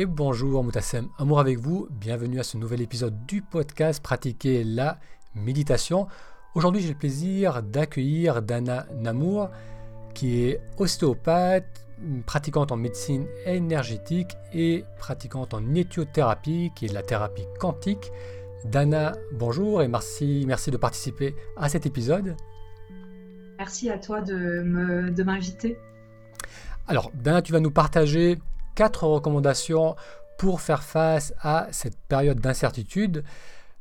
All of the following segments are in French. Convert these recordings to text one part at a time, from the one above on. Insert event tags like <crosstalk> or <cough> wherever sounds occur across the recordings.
et bonjour Moutassem, amour avec vous, bienvenue à ce nouvel épisode du podcast Pratiquer la méditation. Aujourd'hui j'ai le plaisir d'accueillir Dana Namour qui est ostéopathe, pratiquante en médecine énergétique et pratiquante en éthiothérapie qui est de la thérapie quantique. Dana, bonjour et merci, merci de participer à cet épisode. Merci à toi de m'inviter. Alors, Dana, tu vas nous partager quatre recommandations pour faire face à cette période d'incertitude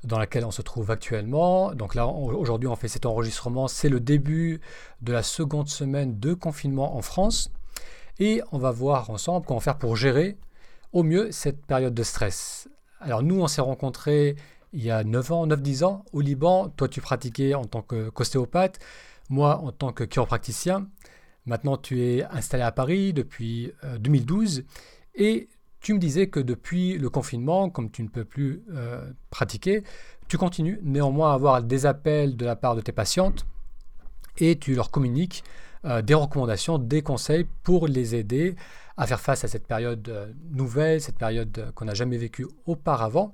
dans laquelle on se trouve actuellement. Donc là, aujourd'hui, on fait cet enregistrement. C'est le début de la seconde semaine de confinement en France. Et on va voir ensemble comment faire pour gérer au mieux cette période de stress. Alors nous, on s'est rencontrés il y a 9 ans, 9-10 ans au Liban. Toi, tu pratiquais en tant qu'ostéopathe, moi en tant que chiropracticien. Maintenant, tu es installé à Paris depuis 2012 euh, et tu me disais que depuis le confinement, comme tu ne peux plus euh, pratiquer, tu continues néanmoins à avoir des appels de la part de tes patientes et tu leur communiques euh, des recommandations, des conseils pour les aider à faire face à cette période nouvelle, cette période qu'on n'a jamais vécue auparavant.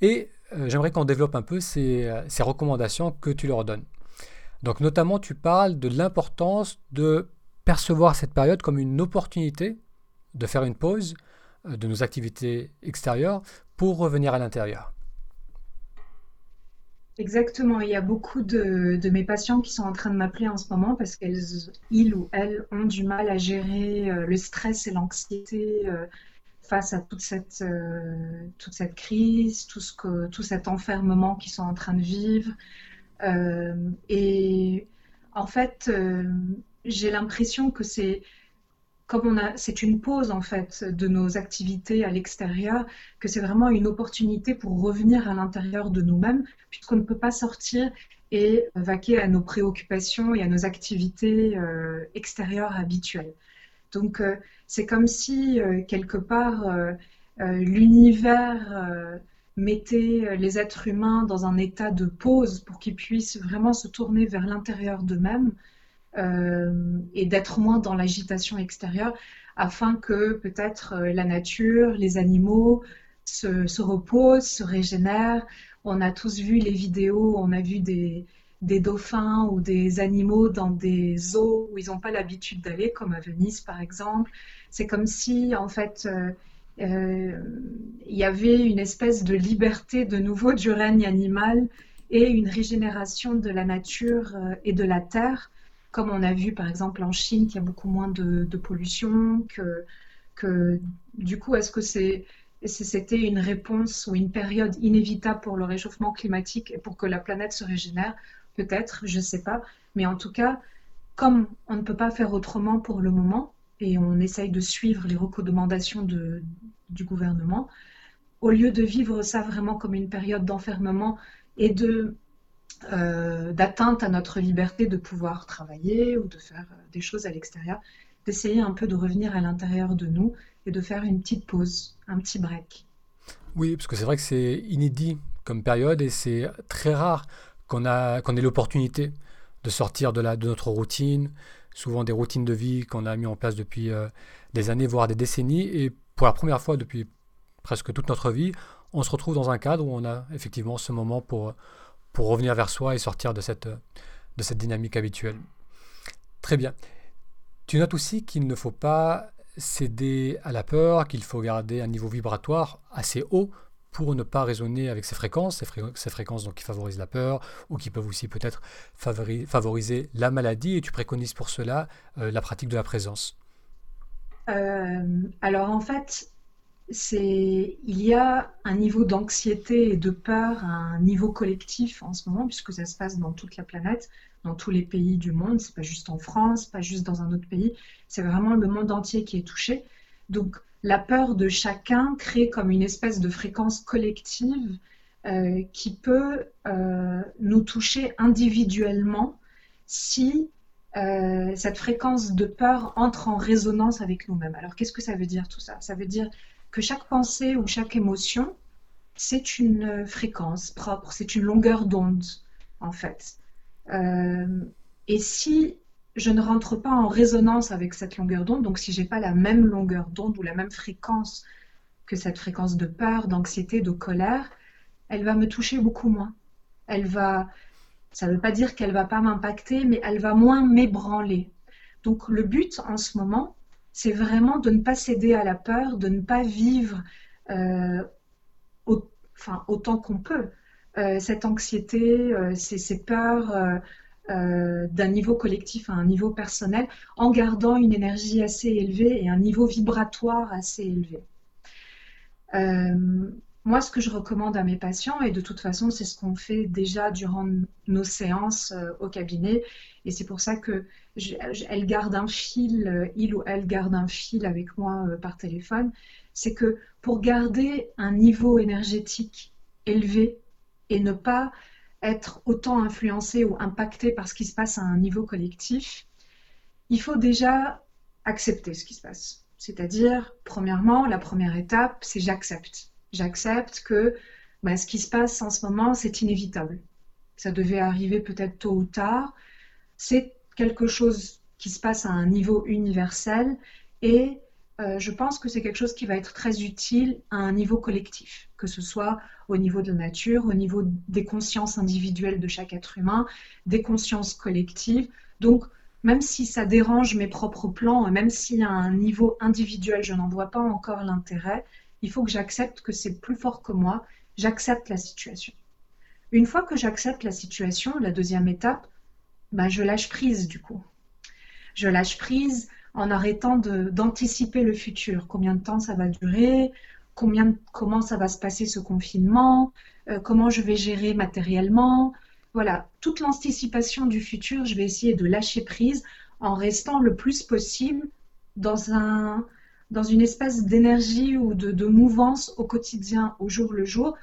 Et j'aimerais qu'on développe un peu ces, ces recommandations que tu leur donnes. Donc notamment, tu parles de l'importance de percevoir cette période comme une opportunité de faire une pause euh, de nos activités extérieures pour revenir à l'intérieur. Exactement, il y a beaucoup de, mes patients qui sont en train de m'appeler en ce moment parce qu'ils ou elles ont du mal à gérer euh, le stress et l'anxiété euh, face à toute cette, toute cette crise, tout, ce que, tout cet enfermement qu'ils sont en train de vivre. et en fait, j'ai l'impression que c'est comme on a, c'est une pause en fait de nos activités à l'extérieur, que c'est vraiment une opportunité pour revenir à l'intérieur de nous-mêmes, puisqu'on ne peut pas sortir et vaquer à nos préoccupations et à nos activités euh, extérieures habituelles. Donc euh, c'est comme si euh, quelque part l'univers mettait les êtres humains dans un état de pause pour qu'ils puissent vraiment se tourner vers l'intérieur d'eux-mêmes et d'être moins dans l'agitation extérieure afin que peut-être euh, la nature, les animaux se, reposent, se régénèrent. On a tous vu les vidéos, on a vu des, dauphins ou des animaux dans des eaux où ils n'ont pas l'habitude d'aller, comme à Venise par exemple. C'est comme si en fait euh, il y avait une espèce de liberté de nouveau du règne animal et une régénération de la nature et de la terre comme on a vu par exemple en Chine qu'il y a beaucoup moins de, pollution, que, du coup, est-ce que c'était une réponse ou une période inévitable pour le réchauffement climatique et pour que la planète se régénère? Peut-être, je ne sais pas. Mais en tout cas, comme on ne peut pas faire autrement pour le moment, et on essaye de suivre les recommandations du gouvernement, au lieu de vivre ça vraiment comme une période d'enfermement et de euh, d'atteinte à notre liberté de pouvoir travailler ou de faire euh, des choses à l'extérieur, d'essayer un peu de revenir à l'intérieur de nous et de faire une petite pause, un petit break. Oui, parce que c'est vrai que c'est inédit comme période et c'est très rare qu'on qu'on ait l'opportunité de sortir de, la, de notre routine, souvent des routines de vie qu'on a mis en place depuis euh, des années, voire des décennies. Et pour la première fois depuis presque toute notre vie, on se retrouve dans un cadre où on a effectivement ce moment pour, pour revenir vers soi et sortir de cette, de cette dynamique habituelle. Très bien. Tu notes aussi qu'il ne faut pas céder à la peur, qu'il faut garder un niveau vibratoire assez haut pour ne pas raisonner avec ces fréquences, ces, fréquences donc qui favorisent la peur ou qui peuvent aussi peut-être favoriser la maladie. Et tu préconises pour cela euh, la pratique de la présence. Euh, alors en fait, il y a un niveau d'anxiété et de peur, un niveau collectif en ce moment, puisque ça se passe dans toute la planète, dans tous les pays du monde. C'est pas juste en France, pas juste dans un autre pays. C'est vraiment le monde entier qui est touché. Donc la peur de chacun crée comme une espèce de fréquence collective euh, qui peut euh, nous toucher individuellement si euh, cette fréquence de peur entre en résonance avec nous-mêmes. Alors qu'est-ce que ça veut dire tout ça? Ça veut dire que chaque pensée ou chaque émotion, c'est une fréquence propre, c'est une longueur d'onde, en fait. Euh, et si je ne rentre pas en résonance avec cette longueur d'onde, donc si j'ai pas la même longueur d'onde ou la même fréquence que cette fréquence de peur, d'anxiété, de colère, elle va me toucher beaucoup moins. Elle va, ça ne veut pas dire qu'elle va pas m'impacter, mais elle va moins m'ébranler. Donc le but en ce moment, c'est vraiment de ne pas céder à la peur, de ne pas vivre euh, autant qu'on peut euh, cette anxiété, euh, ces, peurs d'un niveau collectif à un niveau personnel, en gardant une énergie assez élevée et un niveau vibratoire assez élevé. Moi, ce que je recommande à mes patients, et de toute façon, c'est ce qu'on fait déjà durant nos séances au cabinet, et c'est pour ça que elle garde un fil, euh, il ou elle garde un fil avec moi euh, par téléphone, c'est que pour garder un niveau énergétique élevé et ne pas être autant influencé ou impacté par ce qui se passe à un niveau collectif, il faut déjà accepter ce qui se passe. C'est-à-dire, premièrement, la première étape, c'est j'accepte J'accepte que bah, ce qui se passe en ce moment, c'est inévitable. Ça devait arriver peut-être tôt ou tard. C'est quelque chose qui se passe à un niveau universel et euh, je pense que c'est quelque chose qui va être très utile à un niveau collectif, que ce soit au niveau de la nature, au niveau des consciences individuelles de chaque être humain, des consciences collectives. Donc, même si ça dérange mes propres plans, même si à un niveau individuel, je n'en vois pas encore l'intérêt, il faut que j'accepte que c'est plus fort que moi, j'accepte la situation. Une fois que j'accepte la situation, la deuxième étape, bah, je lâche prise du coup. Je lâche prise en arrêtant d'anticiper le futur. Combien de temps ça va durer? Combien, Comment ça va se passer ce confinement? Euh, Comment je vais gérer matériellement? Voilà, toute l'anticipation du futur, je vais essayer de lâcher prise en restant le plus possible dans un, dans une espèce d'énergie ou de, mouvance au quotidien, au jour le jour.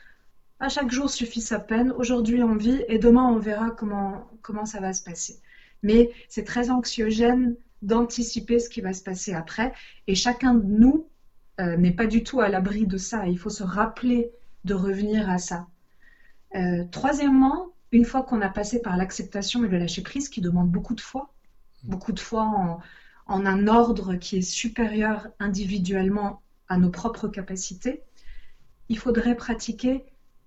À chaque jour suffit sa peine. Aujourd'hui, on vit et demain, on verra comment, comment ça va se passer. Mais c'est très anxiogène d'anticiper ce qui va se passer après. Et chacun de nous euh, n'est pas du tout à l'abri de ça. Il faut se rappeler de revenir à ça. Euh, troisièmement, une fois qu'on a passé par l'acceptation et le lâcher prise, qui demande beaucoup de foi, beaucoup de foi en, en un ordre qui est supérieur individuellement à nos propres capacités, il faudrait pratiquer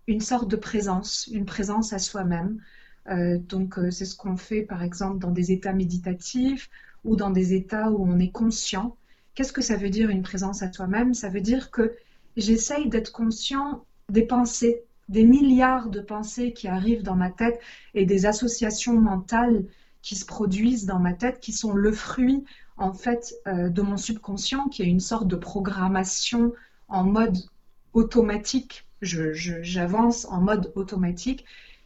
une sorte de présence, une présence à soi-même. Euh, donc euh, c'est ce qu'on fait par exemple dans des états méditatifs ou dans des états où on est conscient. Qu'est-ce que ça veut dire une présence à soi-même? Ça veut dire que j'essaye d'être conscient des pensées, des milliards de pensées qui arrivent dans ma tête et des associations mentales qui se produisent dans ma tête qui sont le fruit en fait euh, de mon subconscient qui est une sorte de programmation en mode automatique. J'avance en mode automatique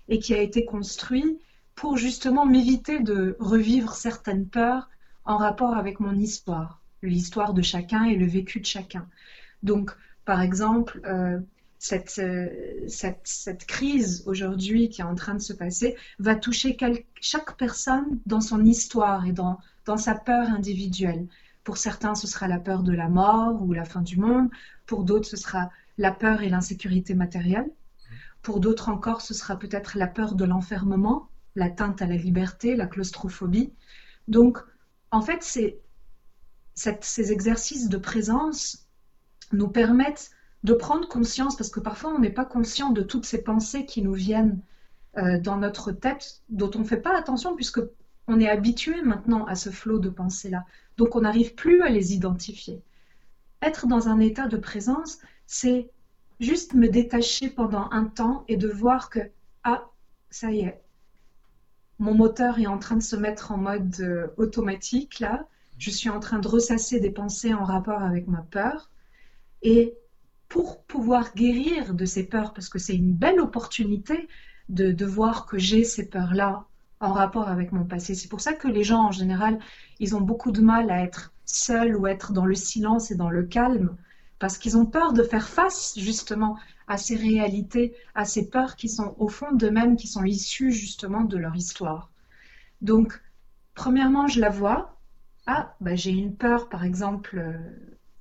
et qui a été construit pour justement m'éviter de revivre certaines peurs en rapport avec mon histoire, l'histoire de chacun et le vécu de chacun. Donc, par exemple, euh, cette, euh, cette, cette, crise aujourd'hui qui est en train de se passer va toucher chaque personne dans son histoire et dans, dans sa peur individuelle. Pour certains, ce sera la peur de la mort ou la fin du monde. Pour d'autres, ce sera la peur et l'insécurité matérielle. Pour d'autres encore, ce sera peut-être la peur de l'enfermement, l'atteinte à la liberté, la claustrophobie. Donc, en fait, ces exercices de présence nous permettent de prendre conscience, parce que parfois on n'est pas conscient de toutes ces pensées qui nous viennent euh, dans notre tête, dont on ne fait pas attention, puisque on est habitué maintenant à ce flot de pensées-là. Donc on n'arrive plus à les identifier. Être dans un état de présence, c'est juste me détacher pendant un temps et de voir que, ah, ça y est, mon moteur est en train de se mettre en mode euh, automatique, là. Je suis en train de ressasser des pensées en rapport avec ma peur. Et pour pouvoir guérir de ces peurs, parce que c'est une belle opportunité de, de voir que j'ai ces peurs-là en rapport avec mon passé. C'est pour ça que les gens, en général, ils ont beaucoup de mal à être seuls ou être dans le silence et dans le calme, parce qu'ils ont peur de faire face justement à ces réalités, à ces peurs qui sont au fond d'eux-mêmes, qui sont issues justement de leur histoire. Donc, premièrement, je la vois. Ah, bah, j'ai une peur, par exemple, euh,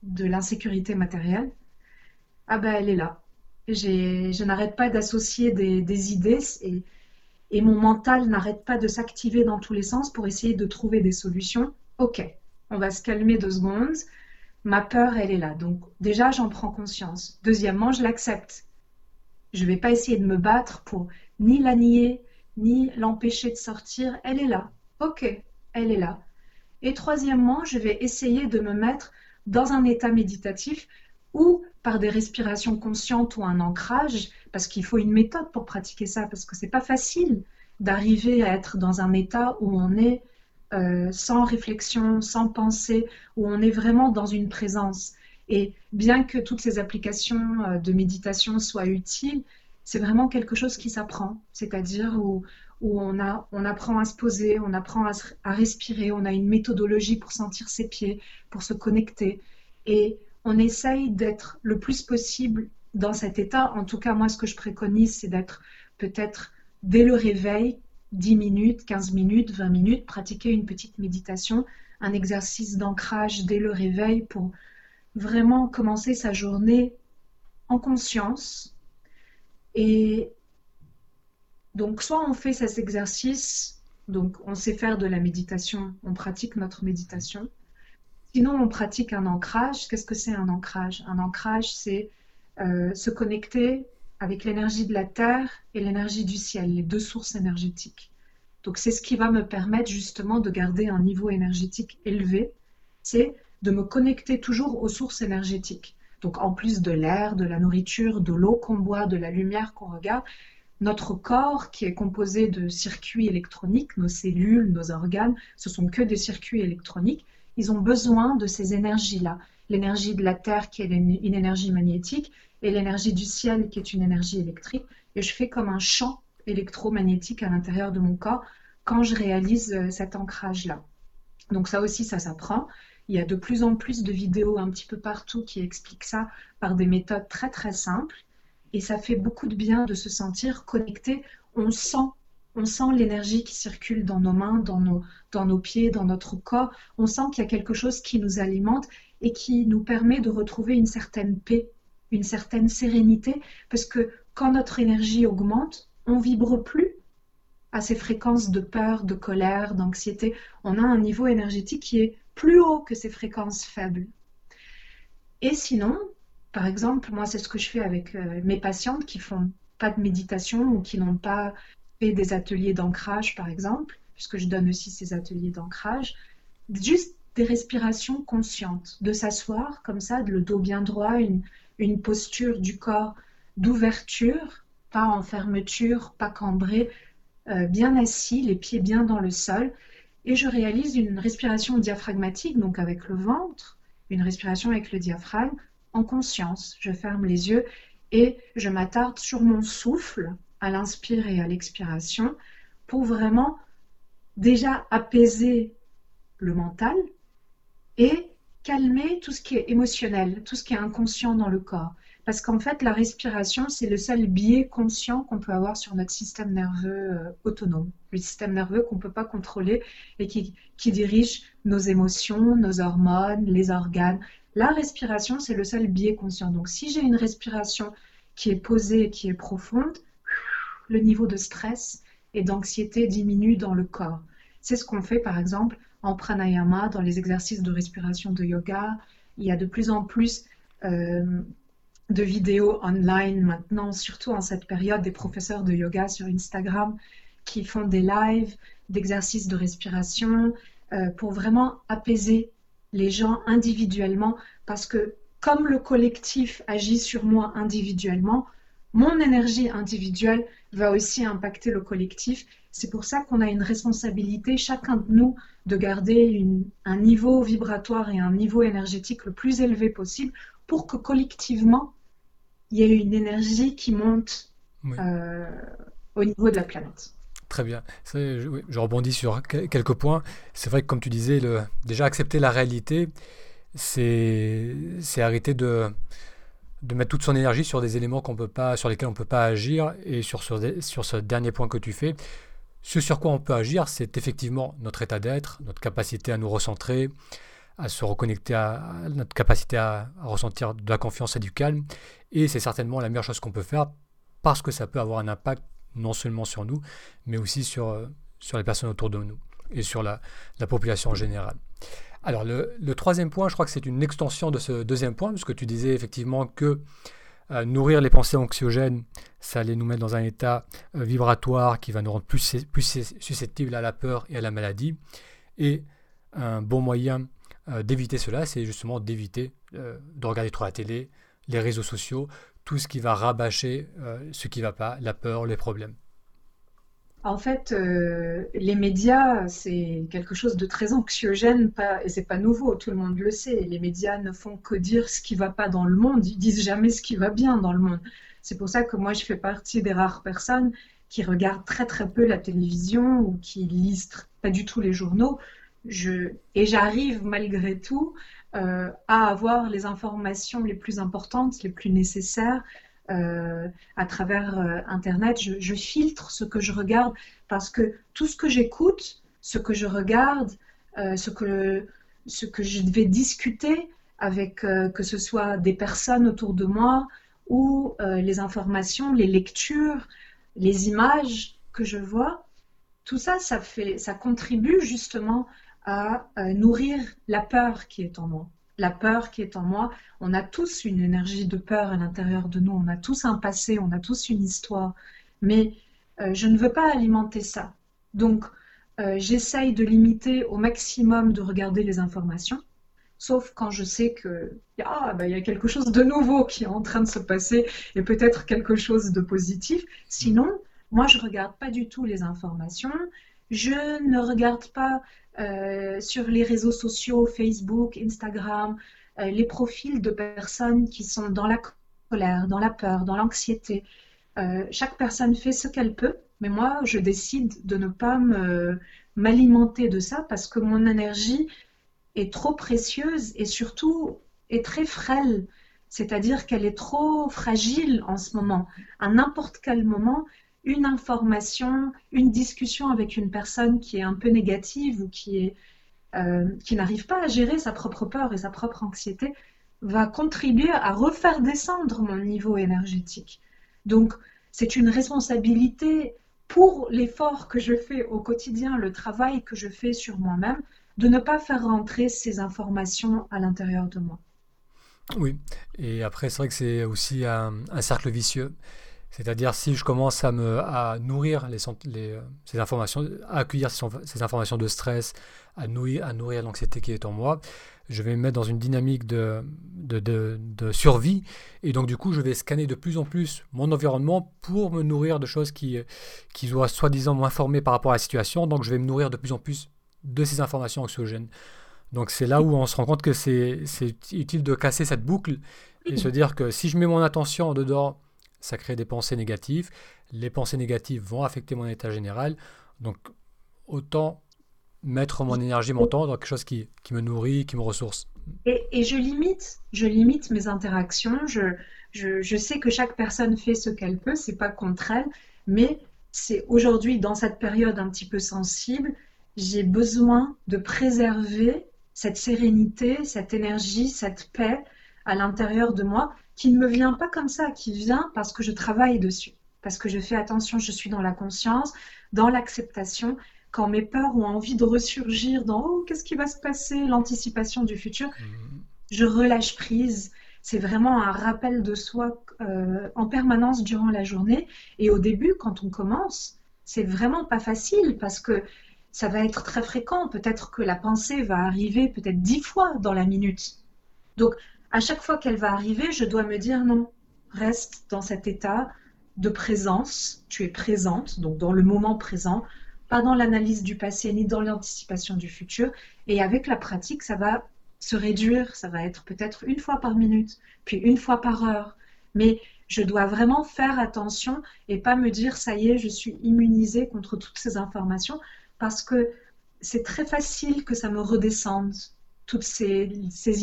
de l'insécurité matérielle. Ah, ben, elle est là. Je n'arrête pas d'associer des, des idées et et mon mental n'arrête pas de s'activer dans tous les sens pour essayer de trouver des solutions. Ok, on va se calmer deux secondes. Ma peur, elle est là. Donc déjà, j'en prends conscience. Deuxièmement, je l'accepte. Je ne vais pas essayer de me battre pour ni la nier, ni l'empêcher de sortir. Elle est là. Ok, elle est là. Et troisièmement, je vais essayer de me mettre dans un état méditatif ou par des respirations conscientes ou un ancrage, parce qu'il faut une méthode pour pratiquer ça, parce que c'est pas facile d'arriver à être dans un état où on est euh, sans réflexion, sans pensée, où on est vraiment dans une présence. Et bien que toutes ces applications euh, de méditation soient utiles, c'est vraiment quelque chose qui s'apprend, c'est-à-dire où, on apprend à se poser, on apprend à, à, respirer, on a une méthodologie pour sentir ses pieds, pour se connecter. Et on essaye d'être le plus possible dans cet état. En tout cas, moi, ce que je préconise, c'est d'être peut-être dès le réveil, 10 minutes, 15 minutes, 20 minutes, pratiquer une petite méditation, un exercice d'ancrage dès le réveil pour vraiment commencer sa journée en conscience. Et donc, soit on fait cet exercice, donc on sait faire de la méditation, on pratique notre méditation, Sinon, on pratique un ancrage. Qu'est-ce que c'est un ancrage? Un ancrage, c'est euh, se connecter avec l'énergie de la Terre et l'énergie du ciel, les deux sources énergétiques. Donc c'est ce qui va me permettre justement de garder un niveau énergétique élevé, c'est de me connecter toujours aux sources énergétiques. Donc en plus de l'air, de la nourriture, de l'eau qu'on boit, de la lumière qu'on regarde, notre corps qui est composé de circuits électroniques, nos cellules, nos organes, ce sont que des circuits électroniques ils ont besoin de ces énergies-là. L'énergie de la Terre qui est une, énergie magnétique et l'énergie du ciel qui est une énergie électrique. Et je fais comme un champ électromagnétique à l'intérieur de mon corps quand je réalise euh, cet ancrage-là. Donc ça aussi, ça s'apprend. Il y a de plus en plus de vidéos un petit peu partout qui expliquent ça par des méthodes très très simples. Et ça fait beaucoup de bien de se sentir connecté. On sent on sent l'énergie qui circule dans nos mains, dans nos, dans nos pieds, dans notre corps. On sent qu'il y a quelque chose qui nous alimente et qui nous permet de retrouver une certaine paix, une certaine sérénité, parce que quand notre énergie augmente, on vibre plus à ces fréquences de peur, de colère, d'anxiété. On a un niveau énergétique qui est plus haut que ces fréquences faibles. Et sinon, par exemple, moi, c'est ce que je fais avec euh, mes patientes qui font pas de méditation ou qui n'ont pas des ateliers d'ancrage, par exemple, puisque je donne aussi ces ateliers d'ancrage, juste des respirations conscientes, de s'asseoir comme ça, le dos bien droit, une, une posture du corps d'ouverture, pas en fermeture, pas cambré, euh, bien assis, les pieds bien dans le sol, et je réalise une respiration diaphragmatique, donc avec le ventre, une respiration avec le diaphragme, en conscience. Je ferme les yeux et je m'attarde sur mon souffle à l'inspire et à l'expiration pour vraiment déjà apaiser le mental et calmer tout ce qui est émotionnel, tout ce qui est inconscient dans le corps. Parce qu'en fait, la respiration, c'est le seul biais conscient qu'on peut avoir sur notre système nerveux euh, autonome, le système nerveux qu'on ne peut pas contrôler et qui, qui dirige nos émotions, nos hormones, les organes. La respiration, c'est le seul biais conscient. Donc si j'ai une respiration qui est posée, qui est profonde, le niveau de stress et d'anxiété diminue dans le corps. C'est ce qu'on fait par exemple en pranayama, dans les exercices de respiration de yoga. Il y a de plus en plus euh, de vidéos online maintenant, surtout en cette période, des professeurs de yoga sur Instagram qui font des lives d'exercices de respiration euh, pour vraiment apaiser les gens individuellement parce que comme le collectif agit sur moi individuellement, mon énergie individuelle va aussi impacter le collectif. C'est pour ça qu'on a une responsabilité, chacun de nous, de garder un niveau vibratoire et un niveau énergétique le plus élevé possible pour que collectivement, il y ait une énergie qui monte euh, au niveau de la planète. Très bien. Je, je, rebondis sur quelques points. C'est vrai que comme tu disais, le, déjà accepter la réalité, c'est arrêter de, de mettre toute son énergie sur des éléments qu'on peut pas, sur lesquels on ne peut pas agir. Et sur ce dernier point que tu fais, ce sur quoi on peut agir, c'est effectivement notre état d'être, notre capacité à nous recentrer, à se reconnecter à, notre capacité à, ressentir de la confiance et du calme. Et c'est certainement la meilleure chose qu'on peut faire parce que ça peut avoir un impact non seulement sur nous, mais aussi sur, sur les personnes autour de nous et sur la, la population en général. Alors le, troisième point, je crois que c'est une extension de ce deuxième point, puisque tu disais effectivement que euh, nourrir les pensées anxiogènes, ça allait nous mettre dans un état euh, vibratoire qui va nous rendre plus, plus susceptibles à la peur et à la maladie. Et un bon moyen euh, d'éviter cela, c'est justement d'éviter de regarder trop la télé, les réseaux sociaux, tout ce qui va rabâcher ce qui ne va pas, la peur, les problèmes. En fait, euh, les médias, c'est quelque chose de très anxiogène, pas, et c'est pas nouveau, tout le monde le sait. Les médias ne font que dire ce qui va pas dans le monde, ils disent jamais ce qui va bien dans le monde. C'est pour ça que moi, je fais partie des rares personnes qui regardent très très peu la télévision ou qui lisent pas du tout les journaux. Et j'arrive malgré tout euh, à avoir les informations les plus importantes, les plus nécessaires euh, à travers euh, Internet. Je, filtre ce que je regarde parce que tout ce que j'écoute, ce que je regarde, euh, ce, que, ce que je vais discuter avec que ce soit des personnes autour de moi ou les informations, les lectures, les images que je vois, tout ça, ça, fait, ça contribue justement à nourrir la peur qui est en moi la peur qui est en moi. On a tous une énergie de peur à l'intérieur de nous, on a tous un passé, on a tous une histoire. Mais euh, je ne veux pas alimenter ça. Donc, euh, j'essaye de limiter au maximum de regarder les informations, sauf quand je sais que ah, il y a quelque chose de nouveau qui est en train de se passer et peut-être quelque chose de positif. Sinon, moi, je regarde pas du tout les informations. Je ne regarde pas euh, sur les réseaux sociaux, Facebook, Instagram, euh, les profils de personnes qui sont dans la colère, dans la peur, dans l'anxiété. Euh, chaque personne fait ce qu'elle peut, mais moi, je décide de ne pas m'alimenter de ça parce que mon énergie est trop précieuse et surtout est très frêle. C'est-à-dire qu'elle est trop fragile en ce moment. À n'importe quel moment, une information, une discussion avec une personne qui est un peu négative ou qui euh, qui n'arrive pas à gérer sa propre peur et sa propre anxiété va contribuer à refaire descendre mon niveau énergétique. Donc, c'est une responsabilité pour l'effort que je fais au quotidien, le travail que je fais sur moi-même, de ne pas faire rentrer ces informations à l'intérieur de moi. Oui, et après, c'est vrai que c'est aussi un cercle vicieux. C'est-à-dire si je commence à me à nourrir les, euh, ces informations, à accueillir ces, informations de stress, à nourrir, à nourrir l'anxiété qui est en moi, je vais me mettre dans une dynamique de, de, survie. Et donc du coup, je vais scanner de plus en plus mon environnement pour me nourrir de choses qui, qui soient soi-disant m'informer par rapport à la situation. Donc je vais me nourrir de plus en plus de ces informations anxiogènes. Donc c'est là où on se rend compte que c'est utile de casser cette boucle et se dire que si je mets mon attention dedans ça crée des pensées négatives. Les pensées négatives vont affecter mon état général. Donc, autant mettre mon énergie, mon temps dans quelque chose qui, me nourrit, qui me ressource. Et, je limite, je limite mes interactions. Je, je, sais que chaque personne fait ce qu'elle peut, c'est pas contre elle, mais c'est aujourd'hui, dans cette période un petit peu sensible, j'ai besoin de préserver cette sérénité, cette énergie, cette paix à l'intérieur de moi qui ne me vient pas comme ça, qui vient parce que je travaille dessus, parce que je fais attention, je suis dans la conscience, dans l'acceptation. Quand mes peurs ont envie de ressurgir dans oh, qu'est-ce qui va se passer, l'anticipation du futur, mhm. je relâche prise. C'est vraiment un rappel de soi euh, en permanence durant la journée. Et au début, quand on commence, c'est vraiment pas facile parce que ça va être très fréquent. Peut-être que la pensée va arriver peut-être dix fois dans la minute. Donc, à chaque fois qu'elle va arriver, je dois me dire non, reste dans cet état de présence, tu es présente, donc dans le moment présent, pas dans l'analyse du passé ni dans l'anticipation du futur. Et avec la pratique, ça va se réduire, ça va être peut-être une fois par minute, puis une fois par heure. Mais je dois vraiment faire attention et pas me dire ça y est, je suis immunisée contre toutes ces informations parce que c'est très facile que ça me redescende toutes ces,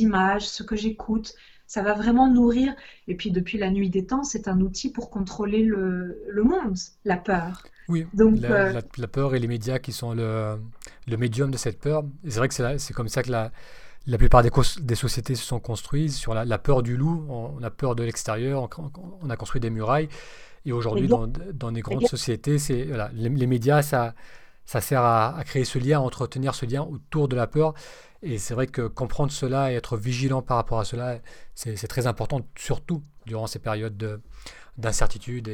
images, ce que j'écoute, ça va vraiment nourrir. Et puis depuis la nuit des temps, c'est un outil pour contrôler le, monde, la peur. Oui, Donc, euh, la, peur et les médias qui sont le, médium de cette peur. C'est vrai que c'est comme ça que la, la plupart des, des, sociétés se sont construites sur la, peur du loup. On, a peur de l'extérieur, on, a construit des murailles. Et aujourd'hui, dans, dans, les grandes sociétés, c'est les, les, médias, ça, ça sert à, créer ce lien, à entretenir ce lien autour de la peur. Et c'est vrai que comprendre cela et être vigilant par rapport à cela, c'est très important, surtout durant ces périodes d'incertitude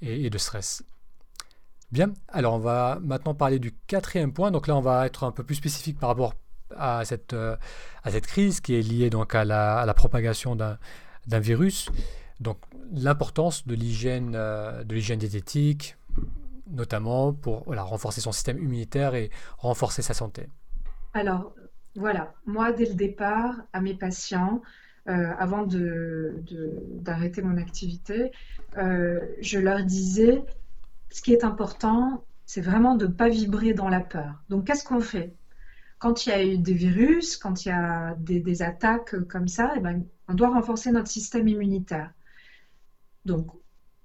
et, de stress. Bien, alors on va maintenant parler du quatrième point. Donc là, on va être un peu plus spécifique par rapport à cette, crise qui est liée donc à la, à la propagation d'un virus. Donc l'importance de l'hygiène euh, de l'hygiène diététique, notamment pour voilà, renforcer son système immunitaire et renforcer sa santé. Alors voilà, moi dès le départ, à mes patients, euh, avant d'arrêter de, mon activité, je leur disais, ce qui est important, c'est vraiment de ne pas vibrer dans la peur. Donc qu'est-ce qu'on fait? Quand il y a eu des virus, quand il y a des, attaques comme ça, eh ben, on doit renforcer notre système immunitaire. Donc,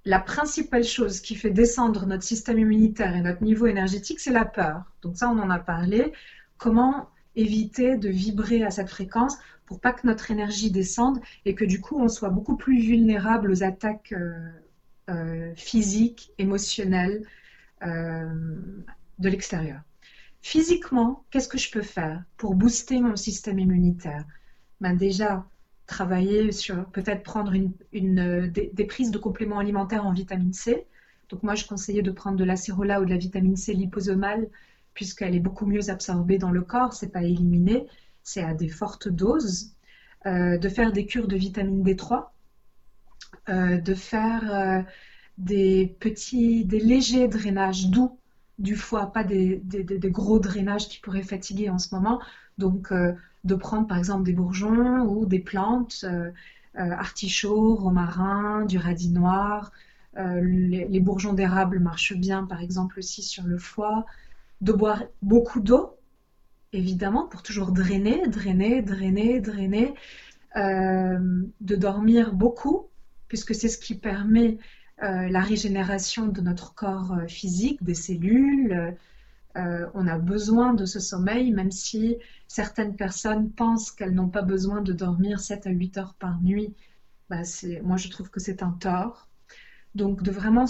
la principale chose qui fait descendre notre système immunitaire et notre niveau énergétique, c'est la peur. Donc ça, on en a parlé. Comment éviter de vibrer à cette fréquence pour pas que notre énergie descende et que du coup, on soit beaucoup plus vulnérable aux attaques euh, euh, physiques, émotionnelles euh, de l'extérieur. Physiquement, qu'est-ce que je peux faire pour booster mon système immunitaire? Ben travailler sur peut-être prendre une, des, prises de compléments alimentaires en vitamine C. Donc moi, je conseillais de prendre de l'acérola ou de la vitamine C liposomale puisqu'elle est beaucoup mieux absorbée dans le corps, c'est pas éliminé, c'est à des fortes doses. Euh, de faire des cures de vitamine D3, euh, de faire euh, des petits, des légers drainages doux du foie, pas des, gros drainages qui pourraient fatiguer en ce moment. Donc, euh, de prendre par exemple des bourgeons ou des plantes, euh, euh, artichauts, romarin, du radis noir. Les, bourgeons d'érable marchent bien par exemple aussi sur le foie. De boire beaucoup d'eau, évidemment, pour toujours drainer, drainer, drainer, drainer. de dormir beaucoup, puisque c'est ce qui permet euh, la régénération de notre corps euh, physique, des cellules. Euh, on a besoin de ce sommeil, même si certaines personnes pensent qu'elles n'ont pas besoin de dormir 7 à 8 heures par nuit. Bah, moi, je trouve que c'est un tort. Donc, de vraiment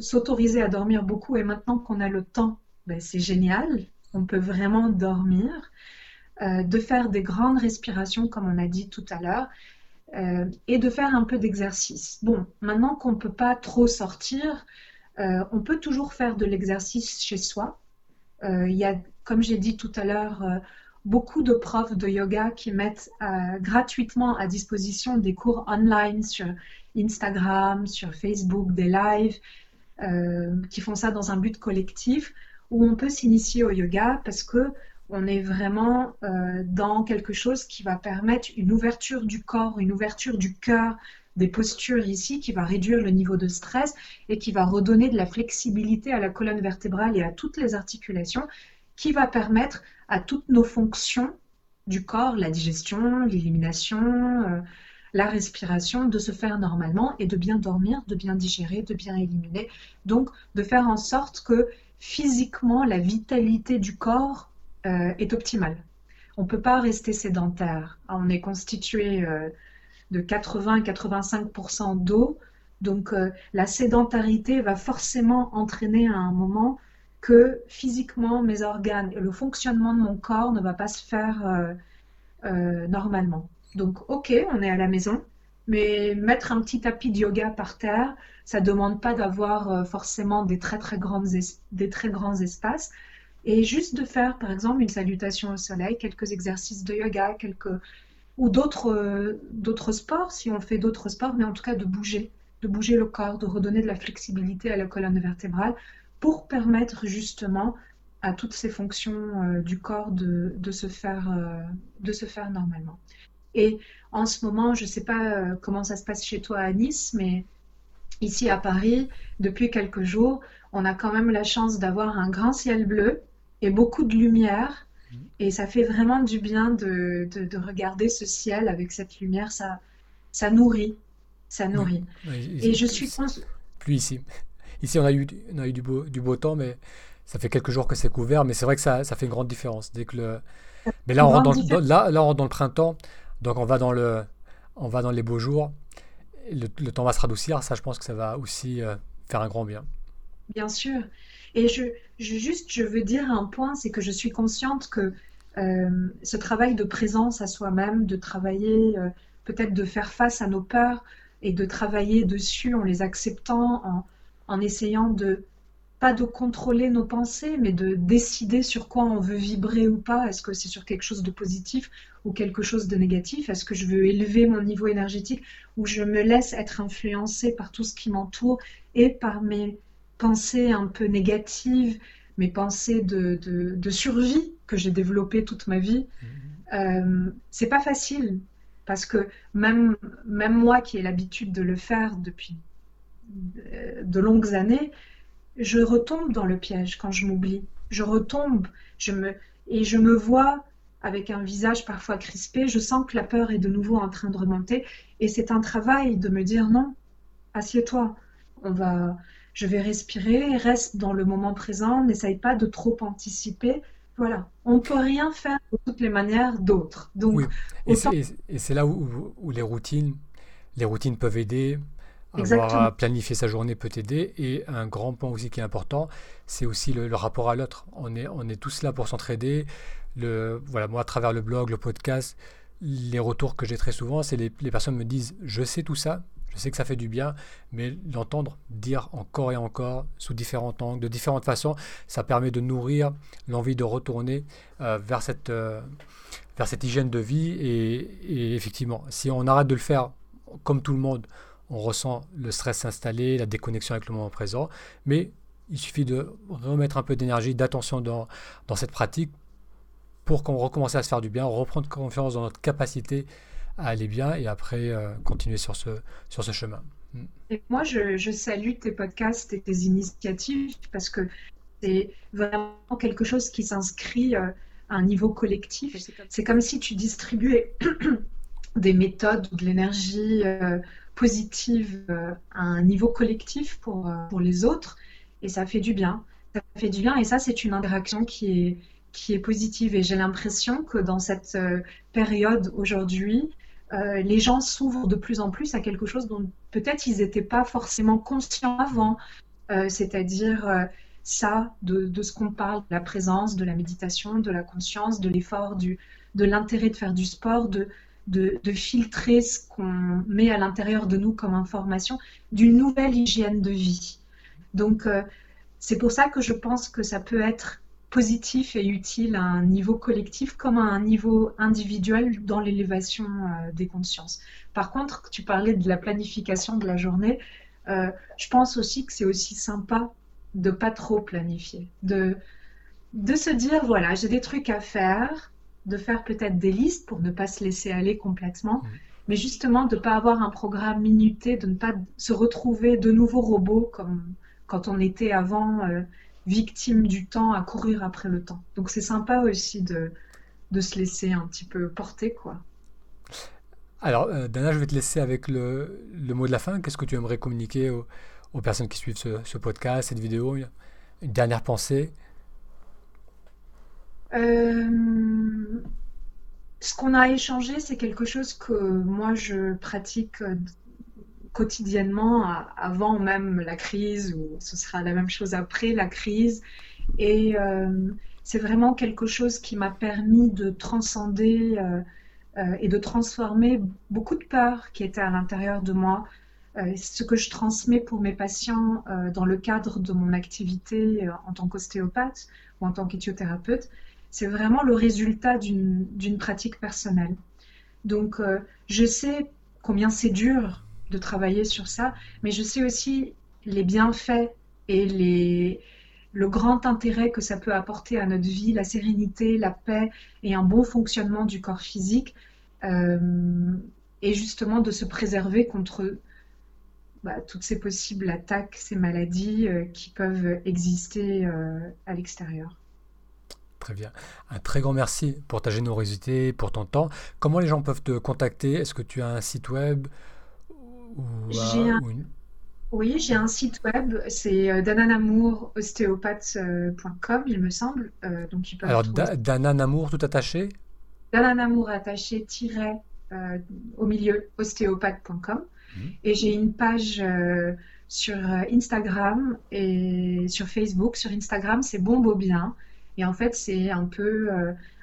s'autoriser à dormir beaucoup, et maintenant qu'on a le temps, bah, c'est génial. On peut vraiment dormir. de faire des grandes respirations, comme on a dit tout à l'heure, euh, et de faire un peu d'exercice. Bon, maintenant qu'on ne peut pas trop sortir, euh, on peut toujours faire de l'exercice chez soi. Euh, il y a, comme j'ai dit tout à l'heure, beaucoup de profs de yoga qui mettent gratuitement à disposition des cours online sur Instagram, sur Facebook, des lives, qui font ça dans un but collectif, où on peut s'initier au yoga parce que on est vraiment euh, dans quelque chose qui va permettre une ouverture du corps, une ouverture du cœur, des postures ici, qui va réduire le niveau de stress et qui va redonner de la flexibilité à la colonne vertébrale et à toutes les articulations, qui va permettre à toutes nos fonctions du corps, la digestion, l'élimination, euh, la respiration, de se faire normalement et de bien dormir, de bien digérer, de bien éliminer. Donc, de faire en sorte que physiquement, la vitalité du corps euh, est optimale. On ne peut pas rester sédentaire. On est constitué euh, de 80-85% d'eau, donc euh, la sédentarité va forcément entraîner à un moment que physiquement mes organes et le fonctionnement de mon corps ne va pas se faire normalement. Donc ok, on est à la maison, mais mettre un petit tapis de yoga par terre, ça ne demande pas d'avoir forcément des très très, grandes des très grands espaces. Et juste de faire, par exemple, une salutation au soleil, quelques exercices de yoga, quelques ou d'autres euh, d'autres sports, si on fait d'autres sports, mais en tout cas de bouger, de bouger le corps, de redonner de la flexibilité à la colonne vertébrale pour permettre justement à toutes ces fonctions euh, du corps de, de se faire, euh, de se faire normalement. Et en ce moment, je ne sais pas comment ça se passe chez toi à Nice, mais ici à Paris, depuis quelques jours, on a quand même la chance d'avoir un grand ciel bleu et beaucoup de lumière. Et ça fait vraiment du bien de, de, regarder ce ciel avec cette lumière. Ça, ça nourrit. Ça nourrit. et je suis. Plus ici. <laughs> Ici, on a eu, on a eu du, beau, du beau temps, mais ça fait quelques jours que c'est couvert. Mais c'est vrai que ça, ça fait une grande différence. Dès que le... Mais là on, rentre dans, là, là, on rentre dans le printemps. Donc, on va dans, le, on va dans les beaux jours. Le, le temps va se radoucir. Ça, je pense que ça va aussi euh, faire un grand bien. bien sûr. Et je, juste, je veux dire un point, c'est que je suis consciente que euh, ce travail de présence à soi-même, de travailler, euh, peut-être de faire face à nos peurs et de travailler dessus en les acceptant, en, en essayant de pas de contrôler nos pensées, mais de décider sur quoi on veut vibrer ou pas. Est-ce que c'est sur quelque chose de positif ou quelque chose de négatif? Est-ce que je veux élever mon niveau énergétique ou je me laisse être influencée par tout ce qui m'entoure et par mes pensées un peu négatives, mes pensées de, survie que j'ai développées toute ma vie mmh. euh, C'est pas facile parce que même, même moi qui ai l'habitude de le faire depuis de longues années, je retombe dans le piège quand je m'oublie. Je retombe, je me et je me vois avec un visage parfois crispé. Je sens que la peur est de nouveau en train de remonter et c'est un travail de me dire non, assieds-toi. On va, je vais respirer, reste dans le moment présent, n'essaye pas de trop anticiper. Voilà, on ne peut rien faire de toutes les manières d'autres. Donc, oui. et c'est là où, où, les routines, les routines peuvent aider. Avoir à planifier sa journée peut aider. Et un grand point aussi qui est important, c'est aussi le, rapport à l'autre. On est, on est tous là pour s'entraider. Le, voilà, moi, à travers le blog, le podcast, les retours que j'ai très souvent, c'est les, les personnes me disent Je sais tout ça, je sais que ça fait du bien, mais l'entendre dire encore et encore, sous différents angles, de différentes façons, ça permet de nourrir l'envie de retourner euh, vers, cette, euh, vers cette hygiène de vie. Et, effectivement, si on arrête de le faire comme tout le monde, on ressent le stress s'installer, la déconnexion avec le moment présent, mais il suffit de remettre un peu d'énergie, d'attention dans, dans cette pratique pour qu'on recommence à se faire du bien, reprendre confiance dans notre capacité à aller bien et après euh, continuer sur ce, sur ce chemin. Mm. Et moi, je, je, salue tes podcasts et tes initiatives parce que c'est vraiment quelque chose qui s'inscrit euh, à un niveau collectif. C'est comme si tu distribuais <clears throat> des méthodes ou de l'énergie euh, positive euh, à un niveau collectif pour, euh, pour les autres et ça fait du bien. Ça fait du bien et ça, c'est une interaction qui est, qui est positive. Et j'ai l'impression que dans cette période aujourd'hui, les gens s'ouvrent de plus en plus à quelque chose dont peut-être ils n'étaient pas forcément conscients avant, c'est-à-dire ça, de, ce qu'on parle, de la présence, de la méditation, de la conscience, de l'effort, de l'intérêt de faire du sport, de, de, filtrer ce qu'on met à l'intérieur de nous comme information d'une nouvelle hygiène de vie. Donc, euh, c'est pour ça que je pense que ça peut être positif et utile à un niveau collectif comme à un niveau individuel dans l'élévation euh, des consciences. Par contre, tu parlais de la planification de la journée. Euh, je pense aussi que c'est aussi sympa de pas trop planifier, de, de se dire voilà, j'ai des trucs à faire, de faire peut-être des listes pour ne pas se laisser aller complètement, mmh. mais justement de ne pas avoir un programme minuté, de ne pas se retrouver de nouveaux robots comme quand on était avant euh, victime du temps à courir après le temps. Donc c'est sympa aussi de, de se laisser un petit peu porter, quoi. Alors, euh, Dana, je vais te laisser avec le, le mot de la fin. Qu'est-ce que tu aimerais communiquer aux, aux personnes qui suivent ce, ce, podcast, cette vidéo? Une dernière pensée? Euh, ce qu'on a échangé, c'est quelque chose que moi je pratique euh, quotidiennement avant même la crise, ou ce sera la même chose après la crise. Et euh, c'est vraiment quelque chose qui m'a permis de transcender et de transformer beaucoup de peurs qui étaient à l'intérieur de moi. ce que je transmets pour mes patients dans le cadre de mon activité en tant qu'ostéopathe ou en tant qu'éthiothérapeute, c'est vraiment le résultat d'une pratique personnelle. Donc, euh, je sais combien c'est dur de travailler sur ça, mais je sais aussi les bienfaits et les, le grand intérêt que ça peut apporter à notre vie, la sérénité, la paix et un bon fonctionnement du corps physique, euh, et justement de se préserver contre bah, toutes ces possibles attaques, ces maladies euh, qui peuvent exister à l'extérieur. Très bien. Un très grand merci pour ta générosité, pour ton temps. Comment les gens peuvent te contacter? Est-ce que tu as un site web? Euh, Oui, j'ai un site web, c'est euh, dananamourostéopathe.com, il me semble. Euh, donc Alors, Dananamour tout attaché? Dananamour attaché au milieu ostéopathe.com. Mhm. Et j'ai une page sur Instagram et sur Facebook. Sur Instagram, c'est Bon Bien. Et en fait, c'est un peu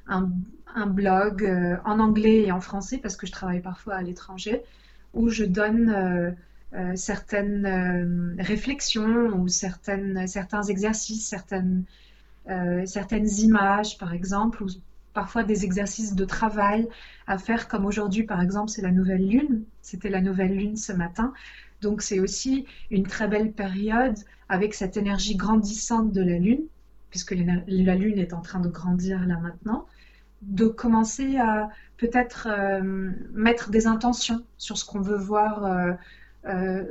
un, un, blog en anglais et en français parce que je travaille parfois à l'étranger où je donne euh, certaines euh, réflexions ou certaines, certains exercices, certaines, euh, certaines images, par exemple, ou parfois des exercices de travail à faire, comme aujourd'hui, par exemple, c'est la nouvelle lune. C'était la nouvelle lune ce matin. Donc c'est aussi une très belle période avec cette énergie grandissante de la lune, puisque la lune est en train de grandir là maintenant, de commencer à peut-être mettre des intentions sur ce qu'on veut voir euh,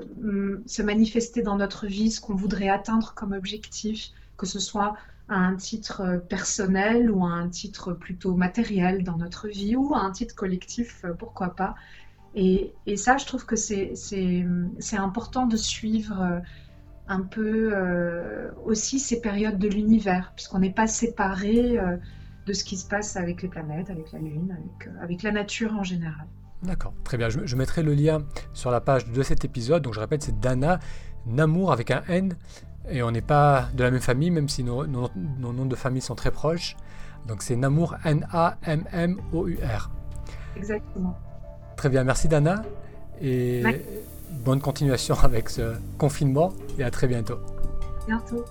se manifester dans notre vie, ce qu'on voudrait atteindre comme objectif, que ce soit à un titre euh, personnel ou à un titre plutôt matériel dans notre vie ou à un titre collectif, euh, pourquoi pas. Et, ça, je trouve que c'est important de suivre un peu aussi ces périodes de l'univers, puisqu'on n'est pas séparé de ce qui se passe avec les planètes, avec la Lune, avec la nature en général. D'accord, très bien. Je, mettrai le lien sur la page de cet épisode. Donc je répète, c'est Dana Namour avec un N. Et on n'est pas de la même famille, même si nos, noms de famille sont très proches. Donc c'est Namour, N-A-M-M-O-U-R. Exactement. Très bien, merci Dana. Et bonne continuation <laughs> avec ce confinement. Et à très bientôt. Bientôt.